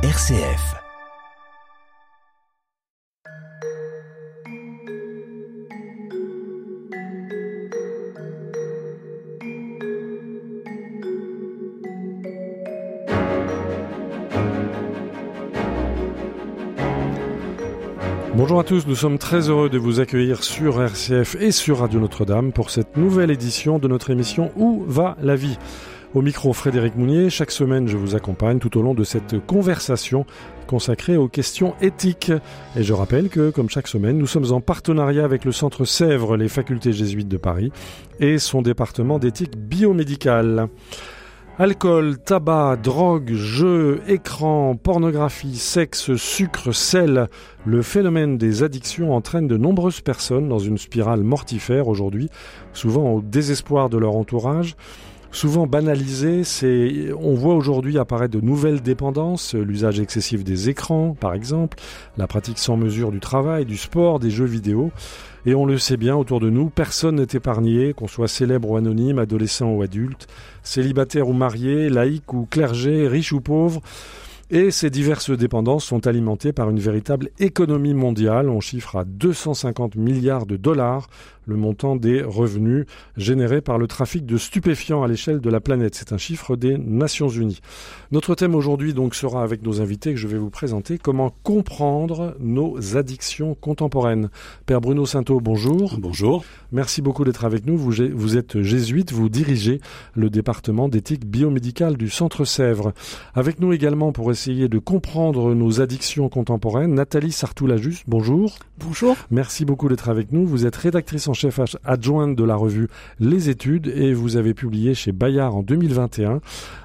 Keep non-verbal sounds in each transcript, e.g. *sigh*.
RCF. Bonjour à tous, nous sommes très heureux de vous accueillir sur RCF et sur Radio Notre-Dame pour cette nouvelle édition de notre émission Où va la vie? Au micro Frédéric Mounier, chaque semaine je vous accompagne tout au long de cette conversation consacrée aux questions éthiques. Et je rappelle que, comme chaque semaine, nous sommes en partenariat avec le Centre Sèvres, les facultés jésuites de Paris et son département d'éthique biomédicale. Alcool, tabac, drogue, jeux, écran, pornographie, sexe, sucre, sel. Le phénomène des addictions entraîne de nombreuses personnes dans une spirale mortifère aujourd'hui, souvent au désespoir de leur entourage. Souvent banalisé, c'est, on voit aujourd'hui apparaître de nouvelles dépendances, l'usage excessif des écrans, par exemple, la pratique sans mesure du travail, du sport, des jeux vidéo. Et on le sait bien autour de nous, personne n'est épargné, qu'on soit célèbre ou anonyme, adolescent ou adulte, célibataire ou marié, laïc ou clergé, riche ou pauvre. Et ces diverses dépendances sont alimentées par une véritable économie mondiale. On chiffre à 250 milliards de dollars le montant des revenus générés par le trafic de stupéfiants à l'échelle de la planète. C'est un chiffre des Nations Unies. Notre thème aujourd'hui donc sera avec nos invités que je vais vous présenter comment comprendre nos addictions contemporaines? Père Bruno Sainteau, bonjour. Bonjour. Merci beaucoup d'être avec nous. Vous, vous êtes jésuite, vous dirigez le département d'éthique biomédicale du Centre Sèvres. Avec nous également pour essayer de comprendre nos addictions contemporaines, Nathalie Sartoulajus, bonjour. Bonjour. Merci beaucoup d'être avec nous. Vous êtes rédactrice en chef adjointe de la revue Les Études et vous avez publié chez Bayard en 2021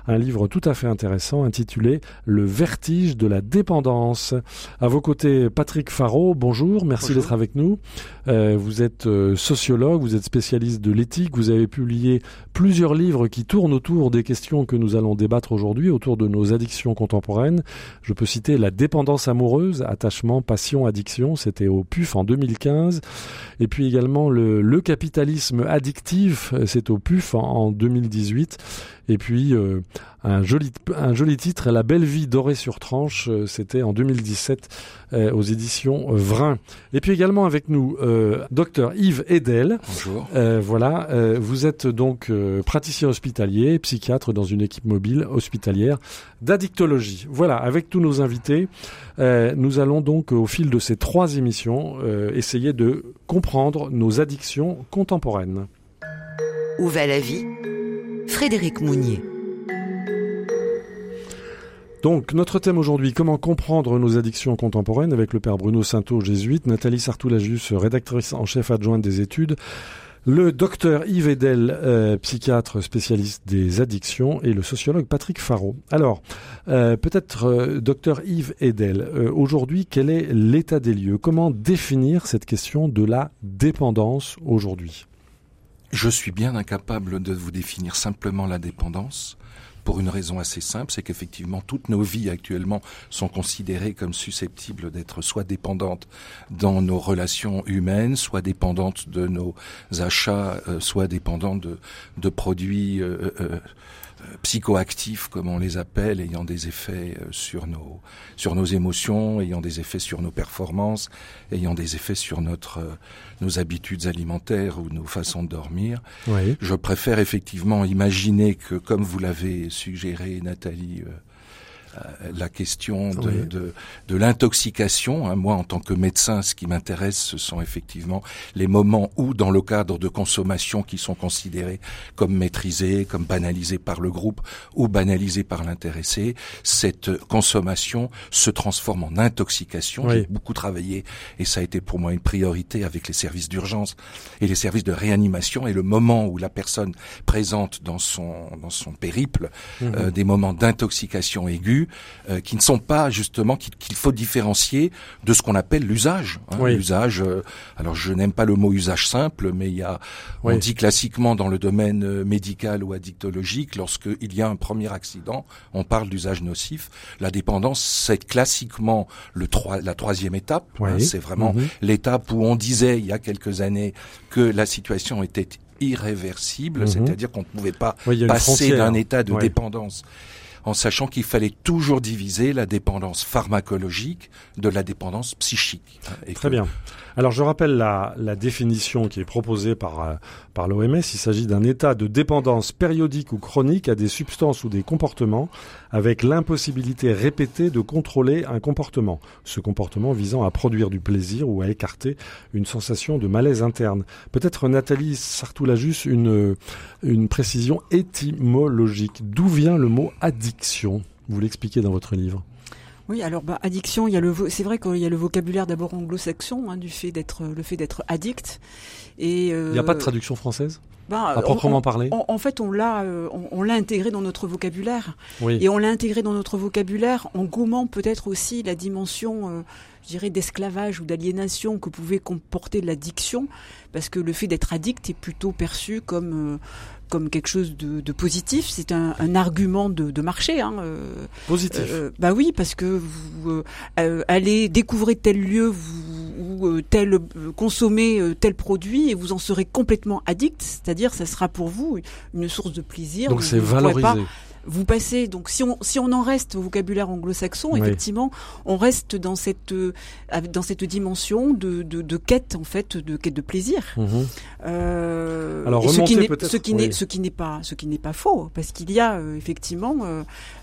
un livre tout à fait intéressant intitulé Le vertige de la dépendance. À vos côtés, Patrick Faro, bonjour, merci d'être avec nous. Euh, vous êtes euh, sociologue, vous êtes spécialiste de l'éthique, vous avez publié plusieurs livres qui tournent autour des questions que nous allons débattre aujourd'hui, autour de nos addictions contemporaines. Je peux citer La dépendance amoureuse, attachement, passion, addiction, c'était au PUF en 2015. Et puis également Le, le capitalisme addictif, c'est au PUF en, en 2018. Et puis euh, un joli un joli titre, La belle vie dorée sur tranche, euh, c'était en 2017 euh, aux éditions Vrin. Et puis également avec nous docteur Yves Edel. Bonjour. voilà, vous êtes donc praticien hospitalier, psychiatre dans une équipe mobile hospitalière d'addictologie. Voilà, avec tous nos invités, nous allons donc au fil de ces trois émissions essayer de comprendre nos addictions contemporaines. Où va la vie Frédéric Mounier. Donc, notre thème aujourd'hui, comment comprendre nos addictions contemporaines avec le père Bruno Sainteau, jésuite, Nathalie Sartoulajus, rédactrice en chef adjointe des études, le docteur Yves Edel, euh, psychiatre spécialiste des addictions, et le sociologue Patrick Faro. Alors, euh, peut-être, euh, docteur Yves Edel, aujourd'hui, quel est l'état des lieux? Comment définir cette question de la dépendance aujourd'hui? Je suis bien incapable de vous définir simplement la dépendance pour une raison assez simple, c'est qu'effectivement toutes nos vies actuellement sont considérées comme susceptibles d'être soit dépendantes dans nos relations humaines, soit dépendantes de nos achats, euh, soit dépendantes de, de produits euh, euh, psychoactifs, comme on les appelle, ayant des effets euh, sur nos sur nos émotions, ayant des effets sur nos performances, ayant des effets sur notre euh, nos habitudes alimentaires ou nos façons de dormir. Oui. Je préfère effectivement imaginer que, comme vous l'avez suggéré, Nathalie. Euh, euh, la question de, Oui. de, de l'intoxication. hein. Moi, en tant que médecin, ce qui m'intéresse, ce sont effectivement les moments où, dans le cadre de consommation qui sont considérés comme maîtrisés, comme banalisés par le groupe ou banalisés par l'intéressé, cette consommation se transforme en intoxication. Oui. J'ai beaucoup travaillé et ça a été pour moi une priorité avec les services d'urgence et les services de réanimation et le moment où la personne présente dans son dans son périple Mhm. euh, des moments d'intoxication aiguë euh, qui ne sont pas justement qu'il faut différencier de ce qu'on appelle l'usage. hein. Oui. L'usage. euh, alors je n'aime pas le mot usage simple, mais il y a Oui. on dit classiquement dans le domaine euh, médical ou addictologique, lorsqu'il y a un premier accident, on parle d'usage nocif. La dépendance, c'est classiquement le troi- la troisième étape. Oui. hein. c'est vraiment Mhm. l'étape où on disait il y a quelques années que la situation était irréversible, Mhm. c'est-à-dire qu'on ne pouvait pas Oui, passer d'un état de Ouais. dépendance en sachant qu'il fallait toujours diviser la dépendance pharmacologique de la dépendance psychique. Très bien. Alors je rappelle la, la, définition qui est proposée par, euh, par l'OMS. Il s'agit d'un état de dépendance périodique ou chronique à des substances ou des comportements avec l'impossibilité répétée de contrôler un comportement. Ce comportement visant à produire du plaisir ou à écarter une sensation de malaise interne. Peut-être Nathalie Sartoulajus une, une précision étymologique. D'où vient le mot addiction? Vous l'expliquez dans votre livre. Oui, alors bah, addiction, il y a le, c'est vrai qu'il y a le vocabulaire d'abord anglo-saxon hein, du fait d'être, le fait d'être addict. Et euh, il n'y a pas de traduction française? Bah, à proprement parler. en fait, on l'a, euh, on, l'a intégré dans notre vocabulaire. Et on l'a intégré dans notre vocabulaire en gommant peut-être aussi la dimension, euh, je dirais, d'esclavage ou d'aliénation que pouvait comporter l'addiction, parce que le fait d'être addict est plutôt perçu comme comme quelque chose de, de positif. C'est un, un, argument de, de marché. Hein, euh, positif. Euh, bah oui, parce que vous euh, allez découvrir tel lieu, vous, ou tel consommer tel produit et vous en serez complètement addict. C'est-à-dire, ça sera pour vous une source de plaisir. Donc c'est valorisé vous passez donc si on si on en reste au vocabulaire anglo-saxon, effectivement, on reste dans cette euh, dans cette dimension de, de, de, quête en fait de quête de plaisir. Mhm. Euh, Alors ce qui n'est ce qui n'est ce qui n'est pas ce qui n'est pas faux parce qu'il y a euh, effectivement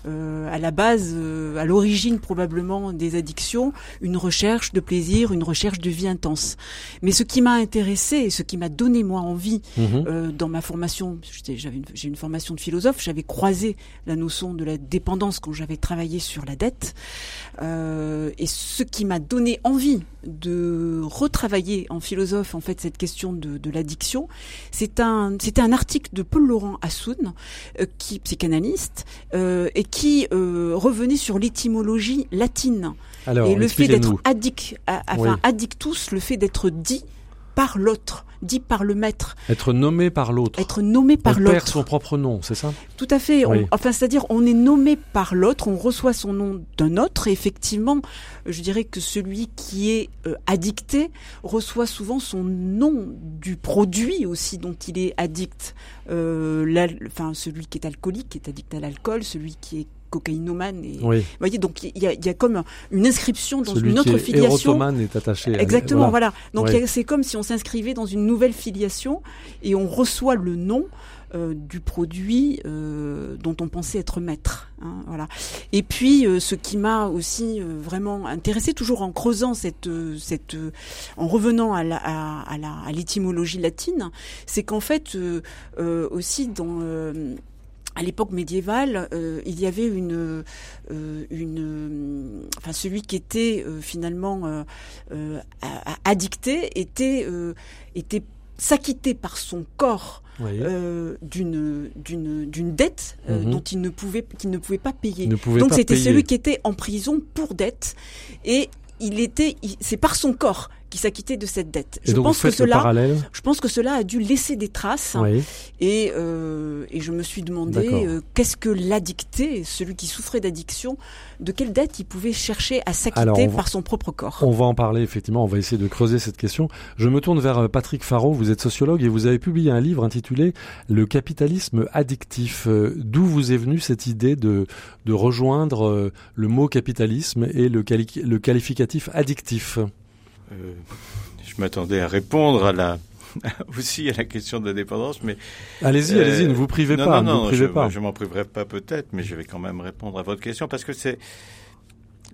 euh, à la base à l'origine probablement des addictions une recherche de plaisir, une recherche de vie intense. Mais ce qui m'a intéressé et ce qui m'a donné moi envie mhm. dans ma formation, j'avais j'ai une formation de philosophe, j'avais croisé la notion de la dépendance quand j'avais travaillé sur la dette. Euh, et ce qui m'a donné envie de retravailler en philosophe en fait cette question de, de l'addiction, c'est un c'était un article de Paul Laurent Assoun, euh, qui psychanalyste, euh, et qui euh, revenait sur l'étymologie latine. Alors, et le fait d'être addict, enfin addictus, le fait d'être dit par l'autre, dit par le maître. Être nommé par l'autre. Être nommé par l'autre. perd son propre nom, c'est ça? Tout à fait. enfin, c'est-à-dire, on est nommé par l'autre, on reçoit son nom d'un autre, et effectivement, je dirais que celui qui est euh, addicté reçoit souvent son nom du produit aussi dont il est addict. Euh, enfin, celui qui est alcoolique est addict à l'alcool, celui qui est cocaïnomane. Et, oui. Vous voyez, donc il y a, y a, comme une inscription dans une autre qui est filiation. est attaché. Exactement, voilà. Donc c'est comme si on s'inscrivait dans une nouvelle filiation et on reçoit le nom. Euh, du produit euh, dont on pensait être maître. Hein, voilà. Et puis, euh, ce qui m'a aussi vraiment intéressé, toujours en creusant cette, cette, en revenant à, la, à, à, la, à l'étymologie latine, c'est qu'en fait aussi dans à l'époque médiévale, euh, il y avait une, euh, une, enfin celui qui était euh, finalement addicté était était par son corps d'une d'une d'une dette mhm. dont il ne pouvait qu'il ne pouvait pas payer. Donc c'était celui qui était en prison pour dette et il était c'est par son corps qui s'acquittait de cette dette. je pense que cela, je pense que cela a dû laisser des traces. Et, euh, et je me suis demandé euh, qu'est-ce que l'addicté, celui qui souffrait d'addiction, de quelle dette il pouvait chercher à s'acquitter par son propre corps? On va en parler effectivement. On va essayer de creuser cette question. Je me tourne vers euh, Patrick Faro. Vous êtes sociologue et vous avez publié un livre intitulé Le capitalisme addictif. D'où vous est venue cette idée de de rejoindre le mot capitalisme et le, le qualificatif addictif? Euh, je m'attendais à répondre à la *laughs* aussi à la question de la dépendance, mais allez-y, allez-y, ne vous privez pas, non, ne vous privez je, pas. Je m'en priverai pas peut-être, mais je vais quand même répondre à votre question parce que c'est,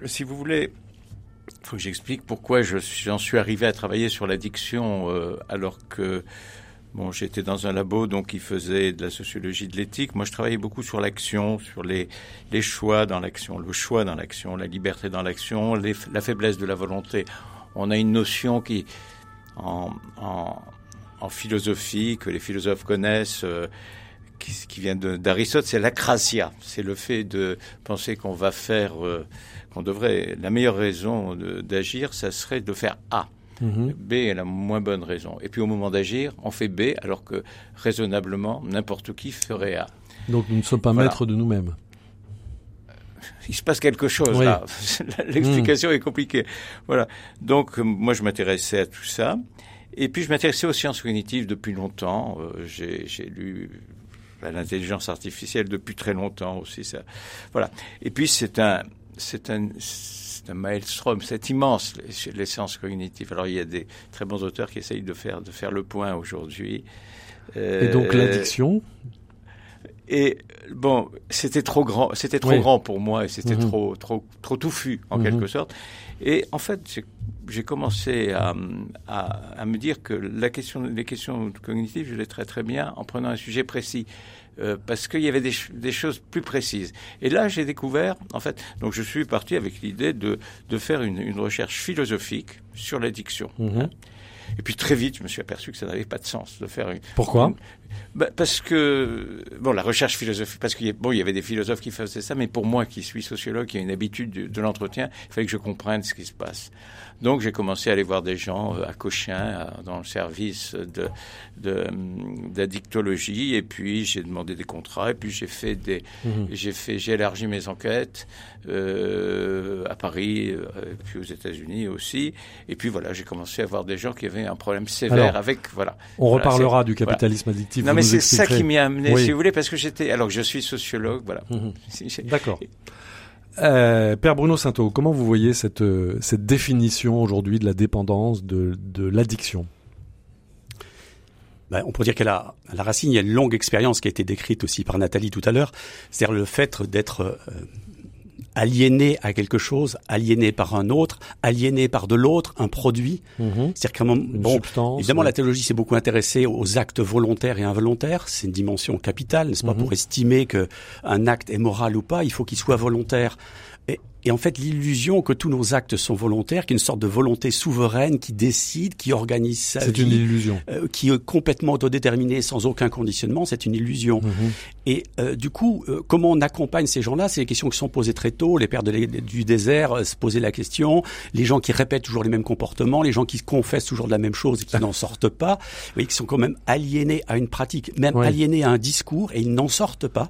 si vous voulez, il faut que j'explique pourquoi je j'en suis arrivé à travailler sur l'addiction euh, alors que bon, j'étais dans un labo donc qui faisait de la sociologie de l'éthique. Moi, je travaillais beaucoup sur l'action, sur les les choix dans l'action, le choix dans l'action, la liberté dans l'action, la faiblesse de la volonté on a une notion qui, en, philosophie, que les philosophes connaissent, euh, qui, vient d'Aristote, c'est l'acrasia. C'est le fait de penser qu'on va faire, euh, qu'on devrait, la meilleure raison d'agir, ça serait de faire A. Mm-hmm. B est la moins bonne raison. Et puis au moment d'agir, on fait B, alors que raisonnablement, n'importe qui ferait A. Donc nous ne sommes pas maîtres de nous-mêmes il se passe quelque chose là. *laughs* L'explication est compliquée. Voilà. Donc moi je m'intéressais à tout ça. Et puis je m'intéressais aux sciences cognitives depuis longtemps. Euh, j'ai lu l'intelligence artificielle depuis très longtemps aussi. Ça. Voilà. Et puis c'est un, c'est un, c'est un maelstrom, c'est immense les, les, sciences cognitives. Alors il y a des très bons auteurs qui essayent de faire de faire le point aujourd'hui. Et donc euh, l'addiction? Et bon, c'était trop grand, c'était trop grand pour moi et c'était mhm. trop, trop, trop touffu en mhm. quelque sorte. Et en fait, j'ai commencé à, à, à, me dire que la question, les questions cognitives, je les traite très bien en prenant un sujet précis. Euh, parce qu'il y avait des, des, choses plus précises. Et là, j'ai découvert, en fait, donc je suis parti avec l'idée de, de faire une, une, recherche philosophique sur l'addiction. Mhm. Hein. Et puis très vite, je me suis aperçu que ça n'avait pas de sens de faire. Une, Pourquoi? Bah, Parce que bon, la recherche philosophique, parce qu'il bon, il y avait des philosophes qui faisaient ça, mais pour moi, qui suis sociologue, qui a une habitude de, de l'entretien, il fallait que je comprenne ce qui se passe. Donc j'ai commencé à aller voir des gens euh, à Cochin, dans le service de d'addictologie, et puis j'ai demandé des contrats, et puis j'ai fait des, mhm. j'ai fait, j'ai élargi mes enquêtes euh, à Paris, euh, et puis aux États-Unis aussi, et puis voilà, j'ai commencé à voir des gens qui avaient un problème sévère avec, voilà. On reparlera du capitalisme addictif. Non, mais c'est ça qui m'y a amené, si vous voulez, parce que j'étais, alors que je suis sociologue, voilà. Mhm. D'accord. Euh, Père Bruno Sainteau, comment vous voyez cette, euh, cette définition aujourd'hui de la dépendance, de, de l'addiction? Ben, on pourrait dire qu'à la, la racine, il y a une longue expérience qui a été décrite aussi par Nathalie tout à l'heure, c'est-à-dire le fait d'être euh, aliéné à quelque chose, aliéné par un autre, aliéné par de l'autre, un produit. Mhm. C'est-à-dire bon, évidemment, la théologie s'est beaucoup intéressée aux actes volontaires et involontaires. C'est une dimension capitale, n'est-ce pas, mhm. pour estimer que un acte est moral ou pas, il faut qu'il soit volontaire. Et en fait, l'illusion que tous nos actes sont volontaires, qu'une sorte de volonté souveraine qui décide, qui organise sa vie. C'est une illusion. Euh, qui est complètement autodéterminée, sans aucun conditionnement, c'est une illusion. Mhm. Et euh, du coup, euh, comment on accompagne ces gens-là? C'est des questions qui sont posées très tôt. Les pères de du désert se posaient la question. Les gens qui répètent toujours les mêmes comportements, les gens qui confessent toujours de la même chose et qui n'en sortent pas, vous voyez, qui sont quand même aliénés à une pratique, même aliénés à un discours et ils n'en sortent pas.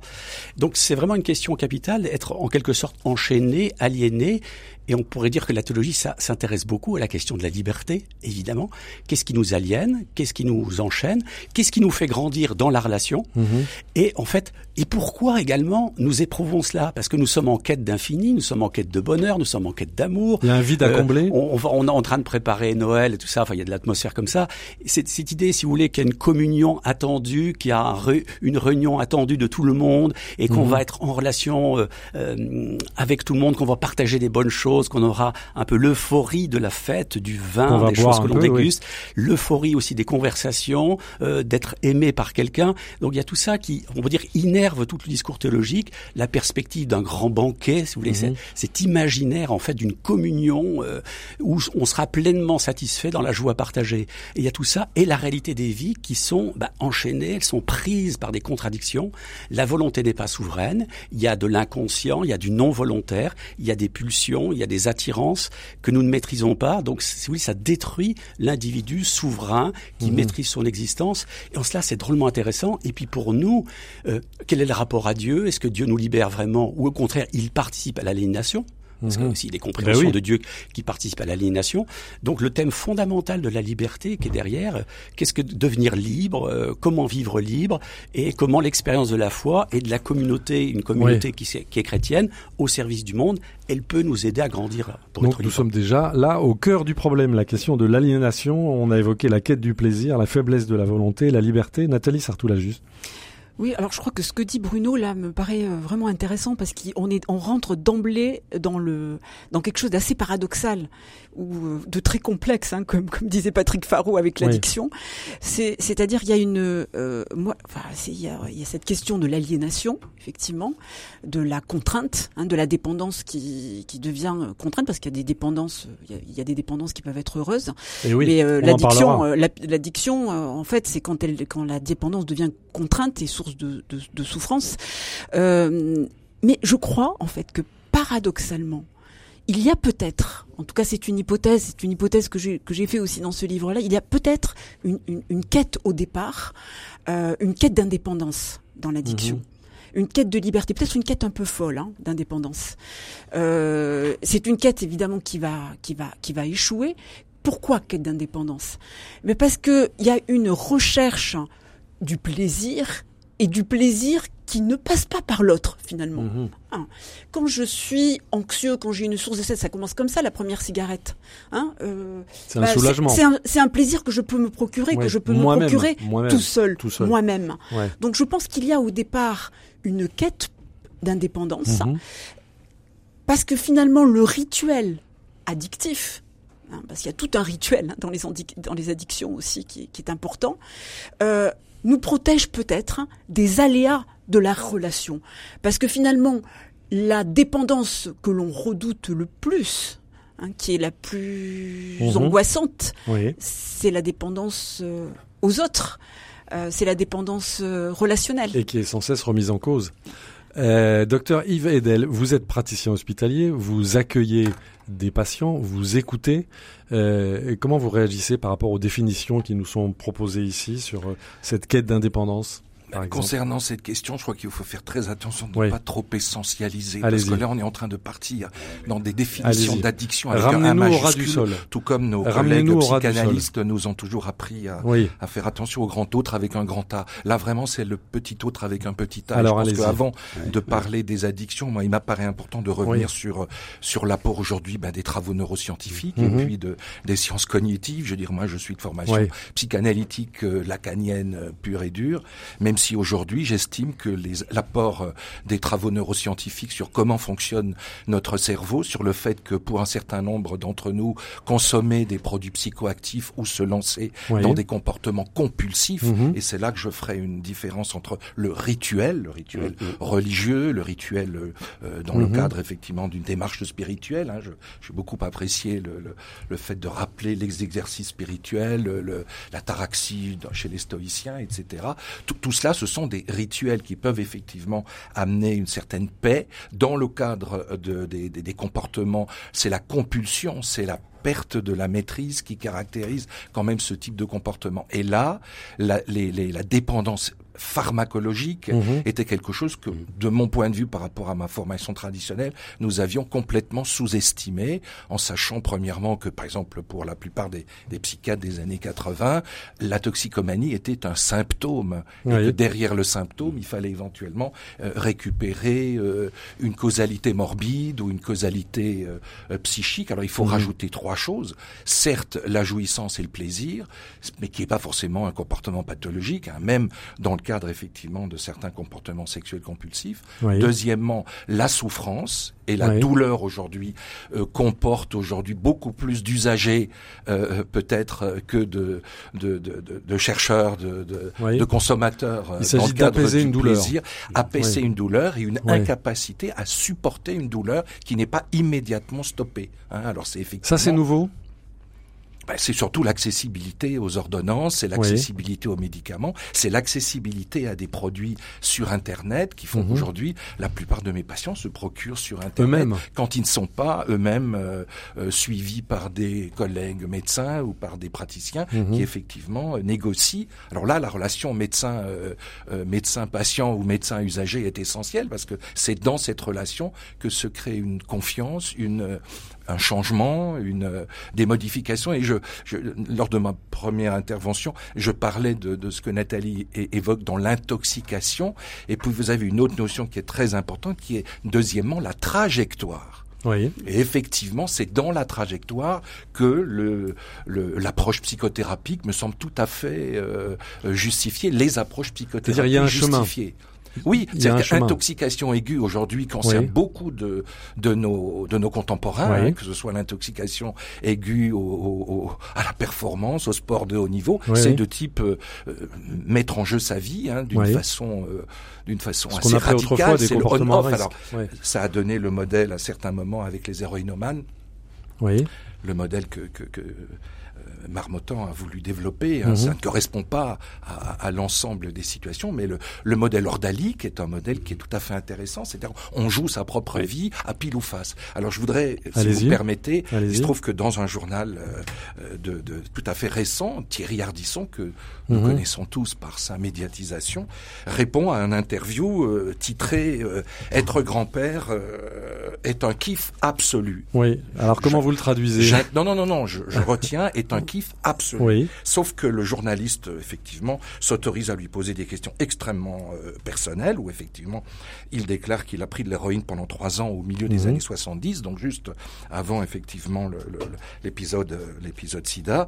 Donc c'est vraiment une question capitale, être en quelque sorte enchaîné, aliéné et on pourrait dire que la théologie s'intéresse beaucoup à la question de la liberté, évidemment. Qu'est-ce qui nous aliène? Qu'est-ce qui nous enchaîne? Qu'est-ce qui nous fait grandir dans la relation? Mhm. Et en fait, et pourquoi également nous éprouvons cela? Parce que nous sommes en quête d'infini, nous sommes en quête de bonheur, nous sommes en quête d'amour. Il y a un vide à euh, combler. On, on, on, est en train de préparer Noël et tout ça. Enfin, il y a de l'atmosphère comme ça. Cette, cette idée, si vous voulez, qu'il y a une communion attendue, qu'il y a une réunion attendue de tout le monde et qu'on mhm. va être en relation euh, euh, avec tout le monde, qu'on va partager des bonnes choses qu'on aura un peu l'euphorie de la fête, du vin, des choses que l'on déguste, l'euphorie aussi des conversations, euh, d'être aimé par quelqu'un. Donc il y a tout ça qui, on va dire, innerve tout le discours théologique, la perspective d'un grand banquet, si vous voulez, mhm. cet imaginaire en fait d'une communion euh, où on sera pleinement satisfait dans la joie partagée. Et il y a tout ça et la réalité des vies qui sont bah, enchaînées, elles sont prises par des contradictions. La volonté n'est pas souveraine. Il y a de l'inconscient, il y a du non volontaire, il y a des pulsions, il y a des attirances que nous ne maîtrisons pas. Donc, si oui, ça détruit l'individu souverain qui mhm. maîtrise son existence. Et en cela, c'est drôlement intéressant. Et puis pour nous, euh, quel est le rapport à Dieu? Est-ce que Dieu nous libère vraiment ou au contraire, il participe à l'aliénation? Parce qu'il y a aussi des compréhensions ben de Dieu qui participent à l'aliénation. Donc le thème fondamental de la liberté qui est derrière, qu'est-ce que devenir libre, euh, comment vivre libre, et comment l'expérience de la foi et de la communauté, une communauté qui, qui, est chrétienne, au service du monde, elle peut nous aider à grandir. Pour Donc nous sommes déjà là au cœur du problème, la question de l'aliénation. On a évoqué la quête du plaisir, la faiblesse de la volonté, la liberté. Nathalie Sartoula juste. Oui, alors je crois que ce que dit Bruno là me paraît euh, vraiment intéressant parce qu'on est on rentre d'emblée dans le dans quelque chose d'assez paradoxal ou euh, de très complexe, hein, comme comme disait Patrick Farou avec l'addiction. C'est c'est-à-dire il y a une euh, moi enfin il y a, il y a cette question de l'aliénation effectivement, de la contrainte, hein, de la dépendance qui qui devient contrainte parce qu'il y a des dépendances il y a, il y a, des dépendances qui peuvent être heureuses. Et oui, mais l'addiction l'addiction en fait c'est quand elle quand la dépendance devient contrainte et source de, souffrance. Euh, mais je crois en fait que paradoxalement, il y a peut-être, en tout cas c'est une hypothèse, c'est une hypothèse que j'ai que j'ai fait aussi dans ce livre-là, il y a peut-être une, quête au départ, euh, une quête d'indépendance dans l'addiction. Mhm. Une quête de liberté, peut-être une quête un peu folle hein, d'indépendance. Euh, c'est une quête évidemment qui va qui va qui va échouer. Pourquoi quête d'indépendance? Mais parce que il y a une recherche du plaisir et du plaisir qui ne passe pas par l'autre finalement. Mhm. Hein. Quand je suis anxieux, quand j'ai une source de stress, ça commence comme ça la première cigarette. Hein, euh, c'est un bah, soulagement. C'est un, plaisir que je peux me procurer, que je peux me procurer tout seul, moi-même. Donc je pense qu'il y a au départ une quête d'indépendance, mhm. parce que finalement le rituel addictif, hein, parce qu'il y a tout un rituel dans les, dans les addictions aussi qui, est important, euh, nous protège peut-être des aléas de la relation. Parce que finalement, la dépendance que l'on redoute le plus, hein, qui est la plus mhm. angoissante, c'est la dépendance euh, aux autres. Euh, c'est la dépendance euh, relationnelle. Et qui est sans cesse remise en cause. Docteur Yves Edel, vous êtes praticien hospitalier, vous accueillez des patients, vous écoutez. et comment vous réagissez par rapport aux définitions qui nous sont proposées ici sur cette quête d'indépendance? Concernant cette question, je crois qu'il faut faire très attention de ne pas trop essentialiser. Parce que là, on est en train de partir dans des définitions d'addiction avec un, majuscule, tout comme nos collègues psychanalystes nous ont toujours appris à, à, faire attention au grand autre avec un grand A. Là, vraiment, c'est le petit autre avec un petit A. Alors, je pense qu'avant de parler des addictions, moi, il m'apparaît important de revenir sur sur l'apport aujourd'hui ben, des travaux neuroscientifiques et mhm. puis de des sciences cognitives. Je veux dire, moi, je suis de formation psychanalytique euh, lacanienne euh, pure et dure, même si aujourd'hui j'estime que l'apport euh, des travaux neuroscientifiques sur comment fonctionne notre cerveau, sur le fait que pour un certain nombre d'entre nous, consommer des produits psychoactifs ou se lancer dans des comportements compulsifs, mhm. et c'est là que je ferai une différence entre le rituel, le rituel mhm. religieux, le rituel euh, euh, dans le mhm. cadre effectivement d'une démarche spirituelle. Hein, je, j'ai beaucoup apprécié le, le, le, fait de rappeler les exercices spirituels, le, la taraxie chez les stoïciens, etc. Tout, tout cela ce sont des rituels qui peuvent effectivement amener une certaine paix. Dans le cadre de, des, comportements, c'est la compulsion, c'est la perte de la maîtrise qui caractérise quand même ce type de comportement. Et là, la dépendance pharmacologique mhm. était quelque chose que, de mon point de vue par rapport à ma formation traditionnelle, nous avions complètement sous-estimé, en sachant premièrement que, par exemple, pour la plupart des, des psychiatres des années 80, la toxicomanie était un symptôme, et que derrière le symptôme, il fallait éventuellement euh, récupérer euh, une causalité morbide ou une causalité euh, psychique. Alors il faut mhm. rajouter trois choses. Certes, la jouissance et le plaisir, mais qui n'est pas forcément un comportement pathologique, hein, même dans le cadre effectivement de certains comportements sexuels compulsifs. Deuxièmement, la souffrance et la douleur aujourd'hui euh, comporte aujourd'hui beaucoup plus d'usagers euh, peut-être que de, de, de, de chercheurs, de, de, consommateurs euh, Il dans le cadre du une plaisir, apaiser une douleur et une incapacité à supporter une douleur qui n'est pas immédiatement stoppée. Hein. Alors c'est effectivement ça c'est nouveau? Ben, c'est surtout l'accessibilité aux ordonnances, c'est l'accessibilité aux médicaments, c'est l'accessibilité à des produits sur Internet qui font mhm. qu'aujourd'hui, la plupart de mes patients se procurent sur Internet quand ils ne sont pas eux-mêmes euh, euh, suivis par des collègues médecins ou par des praticiens mhm. qui effectivement euh, négocient. Alors là, la relation médecin médecin patient ou médecin usager est essentielle parce que c'est dans cette relation que se crée une confiance, une un changement, une, euh, des modifications. Et je, je, lors de ma première intervention, je parlais de, de ce que Nathalie évoque dans l'intoxication. Et puis vous avez une autre notion qui est très importante, qui est deuxièmement la trajectoire. Oui. Et effectivement, c'est dans la trajectoire que le, l'approche psychothérapique me semble tout à fait euh, justifiée. Les approches psychothérapiques il y a un justifiées. Oui, c'est intoxication aiguë aujourd'hui concerne beaucoup de, de, nos, de nos contemporains, hein, que ce soit l'intoxication aiguë au, à la performance, au sport de haut niveau. c'est de type euh, mettre en jeu sa vie hein, d'une façon, euh, d'une façon assez radicale. C'est le on-off. Alors, ça a donné le modèle à certains moments avec les héroïnomanes. Oui. Le modèle que, que, que Marmottan a voulu développer. Hein, mhm. Ça ne correspond pas à, l'ensemble des situations, mais le, le, modèle ordalique est un modèle qui est tout à fait intéressant. C'est-à-dire, on joue sa propre vie à pile ou face. Alors, je voudrais, si vous permettez, il se trouve que dans un journal euh, de, de, tout à fait récent, Thierry Ardisson, que nous mhm. connaissons tous par sa médiatisation, répond à un interview euh, titré euh, Être grand-père est un kiff absolu. Oui. Alors, comment vous le traduisez? Non, non, non, non. Je, je retiens. Et est un kiff absolu. Sauf que le journaliste, effectivement, s'autorise à lui poser des questions extrêmement euh, personnelles, où effectivement, il déclare qu'il a pris de l'héroïne pendant trois ans au milieu des mhm. années 70, donc juste avant effectivement l'épisode euh, l'épisode SIDA.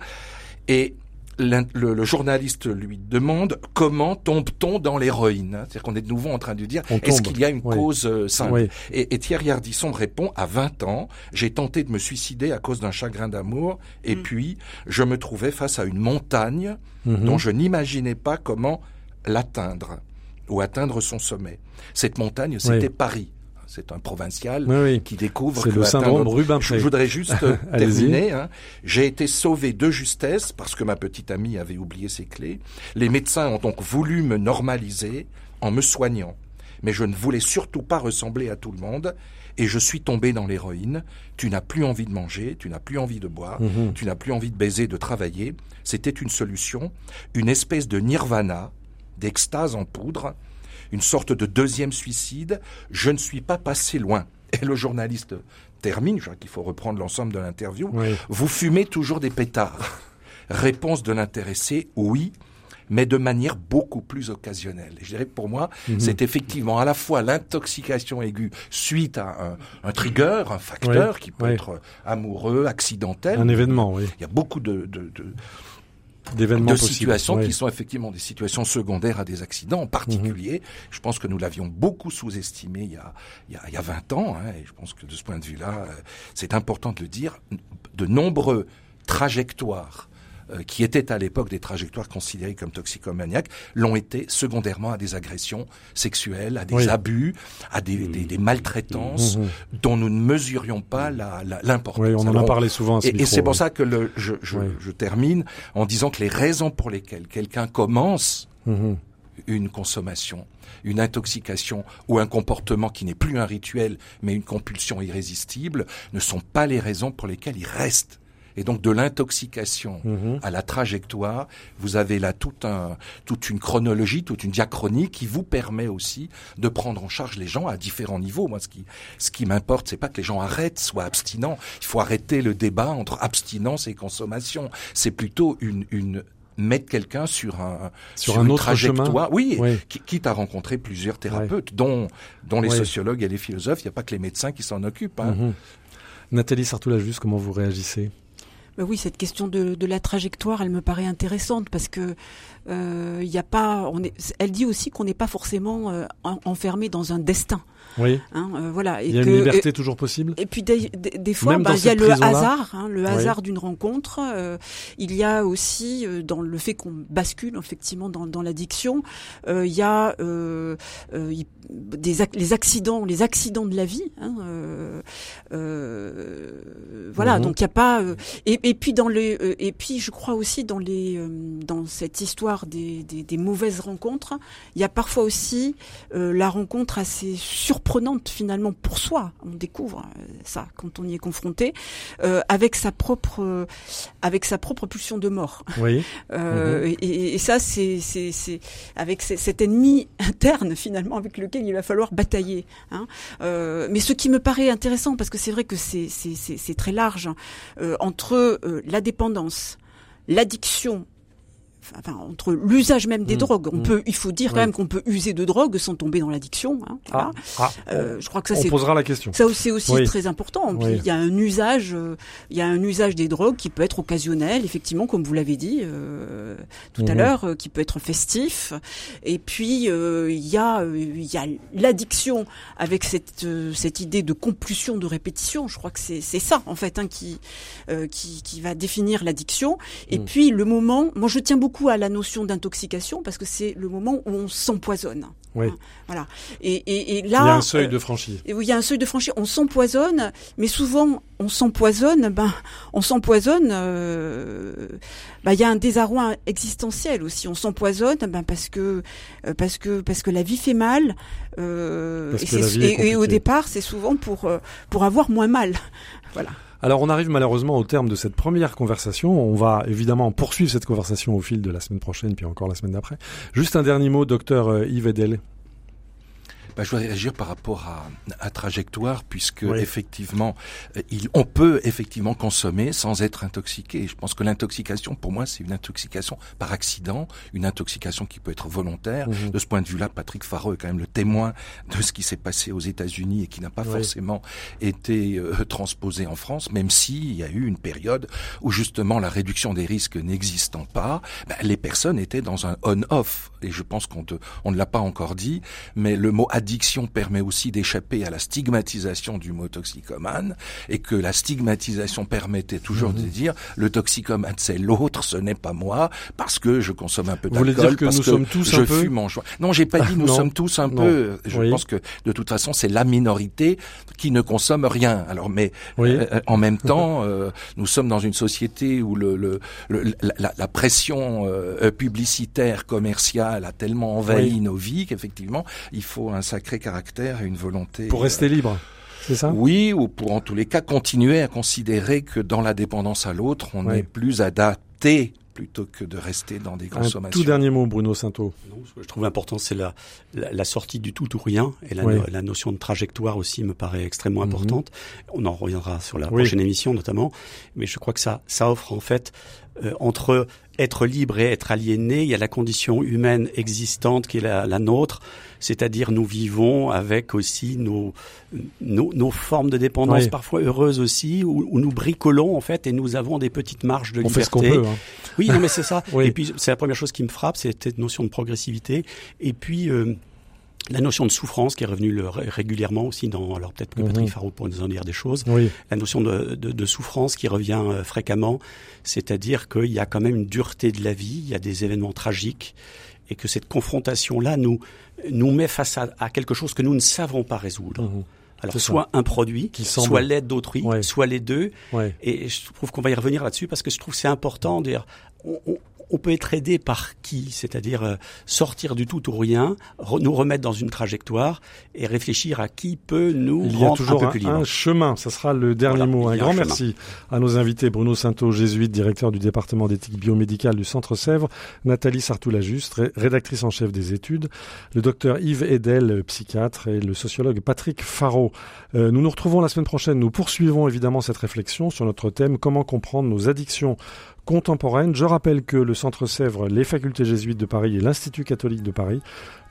Et le, journaliste lui demande comment tombe-t-on dans l'héroïne? C'est-à-dire qu'on est de nouveau en train de dire est-ce qu'il y a une cause euh, simple et, et, Thierry Ardisson répond à 20 ans, j'ai tenté de me suicider à cause d'un chagrin d'amour et mm. puis je me trouvais face à une montagne mm-hmm. dont je n'imaginais pas comment l'atteindre ou atteindre son sommet. Cette montagne, c'était Paris c'est un provincial qui découvre. C'est le syndrome Rubin. Je, voudrais juste *laughs* terminer. Hein. J'ai été sauvé de justesse parce que ma petite amie avait oublié ses clés. Les médecins ont donc voulu me normaliser en me soignant, mais je ne voulais surtout pas ressembler à tout le monde. Et je suis tombé dans l'héroïne. Tu n'as plus envie de manger, tu n'as plus envie de boire, mhm. tu n'as plus envie de baiser, de travailler. C'était une solution, une espèce de nirvana, d'extase en poudre, une sorte de deuxième suicide. Je ne suis pas passé loin. Et le journaliste termine, je crois qu'il faut reprendre l'ensemble de l'interview. Vous fumez toujours des pétards Réponse de l'intéressé, oui mais de manière beaucoup plus occasionnelle. Et je dirais que pour moi, mhm. c'est effectivement à la fois l'intoxication aiguë suite à un, trigger, un facteur qui peut être amoureux, accidentel. Un événement, oui. Il y a beaucoup de, de, de de situations qui sont effectivement des situations secondaires à des accidents. En particulier, mhm. je pense que nous l'avions beaucoup sous-estimé il y a, il y a, il y a 20 ans, hein, et je pense que de ce point de vue-là, euh, c'est important de le dire, de nombreux trajectoires euh, qui étaient à l'époque des trajectoires considérées comme toxicomaniaques, l'ont été secondairement à des agressions sexuelles, à des abus, à des, des, des maltraitances mmh, mmh. dont nous ne mesurions pas l'importance. La, oui, on en a parlé souvent. À et, et c'est pour ça que le, je, je, je, termine en disant que les raisons pour lesquelles quelqu'un commence mmh, une consommation, une intoxication ou un comportement qui n'est plus un rituel mais une compulsion irrésistible ne sont pas les raisons pour lesquelles il reste et donc de l'intoxication mhm. à la trajectoire, vous avez là tout un, toute une chronologie, toute une diachronie qui vous permet aussi de prendre en charge les gens à différents niveaux. Moi, ce qui, ce qui m'importe, c'est pas que les gens arrêtent, soient abstinents. Il faut arrêter le débat entre abstinence et consommation. C'est plutôt une, une mettre quelqu'un sur un sur, un autre trajectoire, oui, quitte à rencontrer plusieurs thérapeutes, dont dont les sociologues et les philosophes. Il n'y a pas que les médecins qui s'en occupent. Hein. Mhm. Nathalie Sartoula-Juste, comment vous réagissez? Oui, cette question de, la trajectoire, elle me paraît intéressante parce que euh, il a pas, on est, elle dit aussi qu'on n'est pas forcément euh, enfermé dans un destin. Oui. Hein, euh, voilà. il y a une liberté toujours possible. Et puis des, des, fois, bah, il y a le hasard, hein, le hasard d'une rencontre. Euh, il y a aussi euh, dans le fait qu'on bascule effectivement dans, dans l'addiction. il y a des les accidents, les accidents de la vie. Hein, voilà. Mhm. Donc il y a pas. Et, et, puis dans les et puis je crois aussi dans les dans cette histoire des, des, des mauvaises rencontres, il y a parfois aussi la rencontre assez surprenante prenante finalement pour soi. On découvre euh, ça quand on y est confronté euh, avec sa propre euh, avec sa propre pulsion de mort. Oui. *laughs* euh, mhm. et, et, ça c'est c'est c'est avec cet ennemi *laughs* interne finalement avec lequel il va falloir batailler. Hein. Euh, mais ce qui me paraît intéressant parce que c'est vrai que c'est c'est c'est très large hein, entre la dépendance, l'addiction enfin, entre l'usage même des mmh. drogues. On mmh. peut, il faut dire quand même qu'on peut user de drogue sans tomber dans l'addiction. Hein, ah, ah, euh, je crois que ça, on posera la question. Ça c'est aussi très important. il y a un usage, euh, il y a un usage des drogues qui peut être occasionnel, effectivement, comme vous l'avez dit euh, tout à mmh. l'heure, euh, qui peut être festif. Et puis il y a, il y a l'addiction avec cette cette idée de compulsion de répétition. Je crois que c'est c'est ça en fait hein, qui, qui qui va définir l'addiction. Et puis le moment, moi je tiens beaucoup à la notion d'intoxication parce que c'est le moment où on s'empoisonne. Oui. Hein, voilà. Et, et, et, là, il y a un seuil de franchi. Euh, il y a un seuil de franchi. On s'empoisonne, mais souvent on s'empoisonne. Ben, on s'empoisonne. Euh, ben, il y a un désarroi existentiel aussi. On s'empoisonne, ben parce que euh, parce que parce que la vie fait mal. Euh, et, et, au départ, c'est souvent pour euh, pour avoir moins mal. *laughs* voilà. Alors on arrive malheureusement au terme de cette première conversation. On va évidemment poursuivre cette conversation au fil de la semaine prochaine, puis encore la semaine d'après. Juste un dernier mot, docteur euh, Yves Edel. Bah, Je voudrais réagir par rapport à, à trajectoire, puisque effectivement, euh, il, on peut effectivement consommer sans être intoxiqué. Je pense que l'intoxication, pour moi, c'est une intoxication par accident, une intoxication qui peut être volontaire. Mhm. De ce point de vue-là, Patrick Fareux est quand même le témoin de ce qui s'est passé aux États-Unis et qui n'a pas forcément été euh, transposé en France, même s'il y a eu une période où justement la réduction des risques n'existant pas, bah, les personnes étaient dans un on-off. Et je pense qu'on on ne l'a pas encore dit, mais le mot addiction permet aussi d'échapper à la stigmatisation du mot toxicomane et que la stigmatisation permettait toujours de mhm. dire le toxicomane c'est l'autre, ce n'est pas moi parce que je consomme un peu d'alcool. Vous voulez dire que nous sommes tous un peu mon Non, j'ai pas dit nous sommes tous un peu. Je pense que de toute façon c'est la minorité qui ne consomme rien. Alors mais euh, euh, en même temps, euh, nous sommes dans une société où le, le, la, la, pression publicitaire commerciale a tellement envahi nos vies qu'effectivement il faut un sacré caractère et une volonté. Pour rester libre. C'est ça? Oui, ou pour en tous les cas continuer à considérer que dans la dépendance à l'autre, on est plus adapté plutôt que de rester dans des consommations. Un tout dernier mot, Bruno ce que je trouve important, c'est la, la, sortie du tout ou rien, et la, notion de trajectoire aussi me paraît extrêmement mhm. importante. On en reviendra sur la prochaine émission notamment, mais je crois que ça, ça offre en fait euh, entre être libre et être aliéné, il y a la condition humaine existante qui est la, la nôtre, c'est-à-dire nous vivons avec aussi nos, nos, nos formes de dépendance parfois heureuses aussi, où, où, nous bricolons en fait et nous avons des petites marges de On liberté. Fait ce qu'on peut, hein. Oui, non mais c'est ça. *laughs* Et puis c'est la première chose qui me frappe, c'est cette notion de progressivité. Et puis euh, la notion de souffrance qui est revenue le, régulièrement aussi dans, alors peut-être que Patrick mhm. Farou pourrait nous en dire des choses, oui. la notion de, de, de, souffrance qui revient euh, fréquemment, c'est-à-dire qu'il y a quand même une dureté de la vie, il y a des événements tragiques, et que cette confrontation-là nous, nous met face à, à, quelque chose que nous ne savons pas résoudre. Mhm. Alors soit un produit, qui soit l'aide d'autrui, soit les deux. Ouais. Et je trouve qu'on va y revenir là-dessus parce que je trouve c'est important. Dire, on, on, on peut être aidé par qui? C'est-à-dire euh, sortir du tout ou rien, nous remettre dans une trajectoire et réfléchir à qui peut nous Il y a toujours un, peu plus un chemin, ça sera le dernier mot. Un grand merci à nos invités. Bruno Sainto, jésuite, directeur du département d'éthique biomédicale du Centre Sèvres, Nathalie Sartoula-Juste, rédactrice en chef des études, le docteur Yves Edel, psychiatre, et le sociologue Patrick Faro. Euh, nous nous retrouvons la semaine prochaine. Nous poursuivons évidemment cette réflexion sur notre thème comment comprendre nos addictions contemporaine. Je rappelle que le Centre Sèvres, les facultés jésuites de Paris et l'Institut catholique de Paris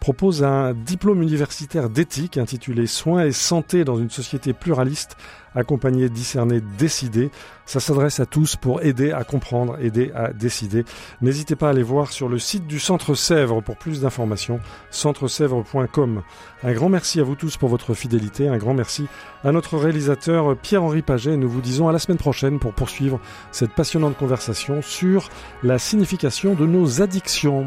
proposent un diplôme universitaire d'éthique intitulé Soins et santé dans une société pluraliste accompagner, discerner, décider. Ça s'adresse à tous pour aider à comprendre, aider à décider. N'hésitez pas à aller voir sur le site du Centre Sèvres pour plus d'informations, centresèvres.com. Un grand merci à vous tous pour votre fidélité, un grand merci à notre réalisateur Pierre-Henri Paget. Nous vous disons à la semaine prochaine pour poursuivre cette passionnante conversation sur la signification de nos addictions.